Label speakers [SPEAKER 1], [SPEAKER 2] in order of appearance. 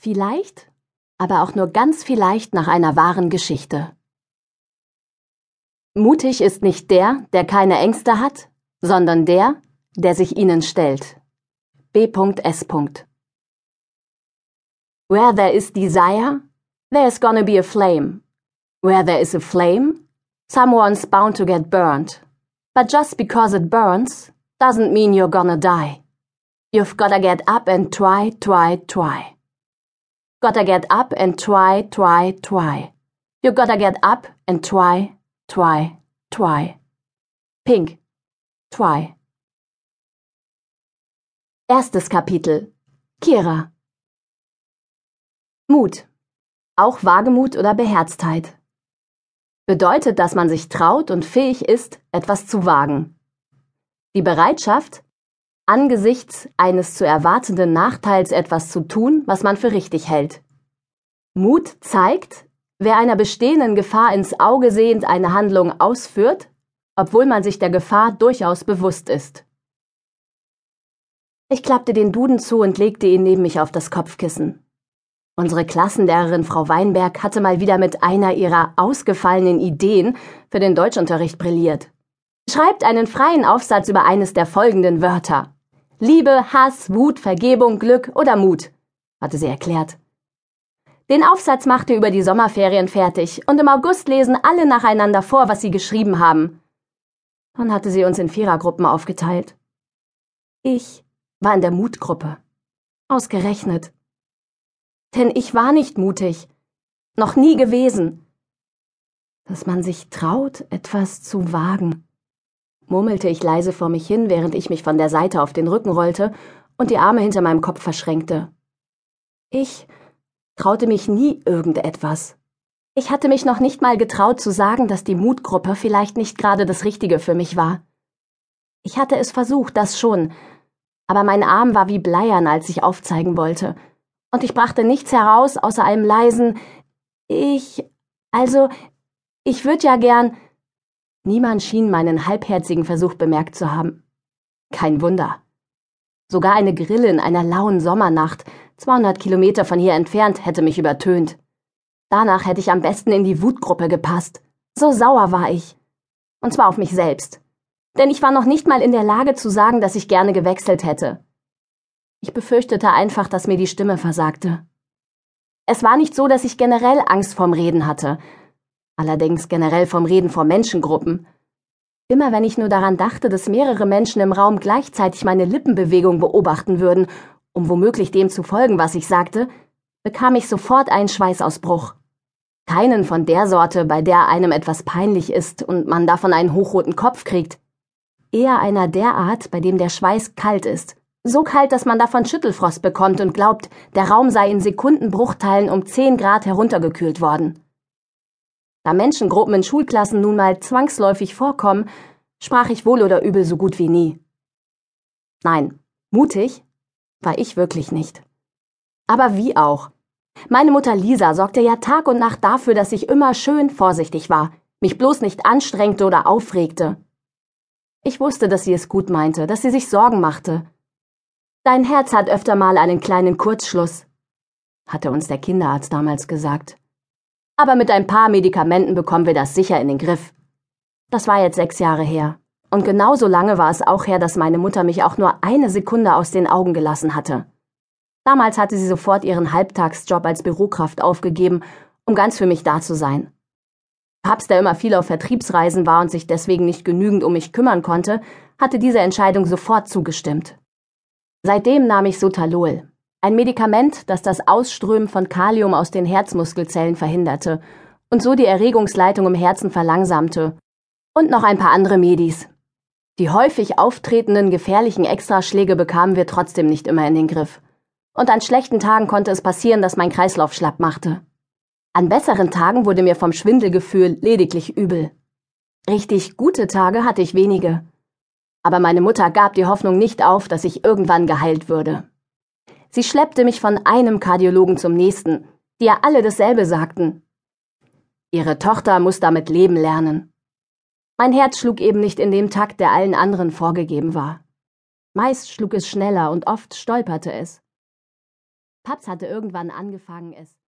[SPEAKER 1] Vielleicht, aber auch nur ganz vielleicht nach einer wahren Geschichte. Mutig ist nicht der, der keine Ängste hat, sondern der, der sich ihnen stellt. B.S. Where there is desire, there's gonna be a flame. Where there is a flame, someone's bound to get burned. But just because it burns doesn't mean you're gonna die. You've gotta get up and try, try, try. Gotta get up and try, try, try. You gotta get up and try, try, try. Pink. Try. Erstes Kapitel. Kira. Mut. Auch Wagemut oder Beherztheit. Bedeutet, dass man sich traut und fähig ist, etwas zu wagen. Die Bereitschaft, angesichts eines zu erwartenden Nachteils etwas zu tun, was man für richtig hält. Mut zeigt, wer einer bestehenden Gefahr ins Auge sehend eine Handlung ausführt, obwohl man sich der Gefahr durchaus bewusst ist. Ich klappte den Duden zu und legte ihn neben mich auf das Kopfkissen. Unsere Klassenlehrerin Frau Weinberg hatte mal wieder mit einer ihrer ausgefallenen Ideen für den Deutschunterricht brilliert. Schreibt einen freien Aufsatz über eines der folgenden Wörter. Liebe, Hass, Wut, Vergebung, Glück oder Mut, hatte sie erklärt. Den Aufsatz machte über die Sommerferien fertig und im August lesen alle nacheinander vor, was sie geschrieben haben. Dann hatte sie uns in Vierergruppen aufgeteilt. Ich war in der Mutgruppe. Ausgerechnet. Denn ich war nicht mutig. Noch nie gewesen. Dass man sich traut, etwas zu wagen murmelte ich leise vor mich hin, während ich mich von der Seite auf den Rücken rollte und die Arme hinter meinem Kopf verschränkte. Ich traute mich nie irgendetwas. Ich hatte mich noch nicht mal getraut zu sagen, dass die Mutgruppe vielleicht nicht gerade das Richtige für mich war. Ich hatte es versucht, das schon, aber mein Arm war wie bleiern, als ich aufzeigen wollte, und ich brachte nichts heraus außer einem leisen Ich. Also, ich würde ja gern. Niemand schien meinen halbherzigen Versuch bemerkt zu haben. Kein Wunder. Sogar eine Grille in einer lauen Sommernacht, 200 Kilometer von hier entfernt, hätte mich übertönt. Danach hätte ich am besten in die Wutgruppe gepasst. So sauer war ich. Und zwar auf mich selbst. Denn ich war noch nicht mal in der Lage zu sagen, dass ich gerne gewechselt hätte. Ich befürchtete einfach, dass mir die Stimme versagte. Es war nicht so, dass ich generell Angst vorm Reden hatte, allerdings generell vom Reden vor Menschengruppen. Immer wenn ich nur daran dachte, dass mehrere Menschen im Raum gleichzeitig meine Lippenbewegung beobachten würden, um womöglich dem zu folgen, was ich sagte, bekam ich sofort einen Schweißausbruch. Keinen von der Sorte, bei der einem etwas peinlich ist und man davon einen hochroten Kopf kriegt. Eher einer der Art, bei dem der Schweiß kalt ist. So kalt, dass man davon Schüttelfrost bekommt und glaubt, der Raum sei in Sekundenbruchteilen um zehn Grad heruntergekühlt worden. Da Menschengruppen in Schulklassen nun mal zwangsläufig vorkommen, sprach ich wohl oder übel so gut wie nie. Nein, mutig war ich wirklich nicht. Aber wie auch. Meine Mutter Lisa sorgte ja Tag und Nacht dafür, dass ich immer schön vorsichtig war, mich bloß nicht anstrengte oder aufregte. Ich wusste, dass sie es gut meinte, dass sie sich Sorgen machte. Dein Herz hat öfter mal einen kleinen Kurzschluss, hatte uns der Kinderarzt damals gesagt aber mit ein paar Medikamenten bekommen wir das sicher in den Griff. Das war jetzt sechs Jahre her. Und genauso lange war es auch her, dass meine Mutter mich auch nur eine Sekunde aus den Augen gelassen hatte. Damals hatte sie sofort ihren Halbtagsjob als Bürokraft aufgegeben, um ganz für mich da zu sein. Papst, der immer viel auf Vertriebsreisen war und sich deswegen nicht genügend um mich kümmern konnte, hatte diese Entscheidung sofort zugestimmt. Seitdem nahm ich Sotalol, ein Medikament, das das Ausströmen von Kalium aus den Herzmuskelzellen verhinderte und so die Erregungsleitung im Herzen verlangsamte. Und noch ein paar andere Medis. Die häufig auftretenden gefährlichen Extraschläge bekamen wir trotzdem nicht immer in den Griff. Und an schlechten Tagen konnte es passieren, dass mein Kreislauf schlapp machte. An besseren Tagen wurde mir vom Schwindelgefühl lediglich übel. Richtig gute Tage hatte ich wenige. Aber meine Mutter gab die Hoffnung nicht auf, dass ich irgendwann geheilt würde. Sie schleppte mich von einem Kardiologen zum nächsten, die ja alle dasselbe sagten. Ihre Tochter muss damit leben lernen. Mein Herz schlug eben nicht in dem Takt, der allen anderen vorgegeben war. Meist schlug es schneller und oft stolperte es. Paps hatte irgendwann angefangen, es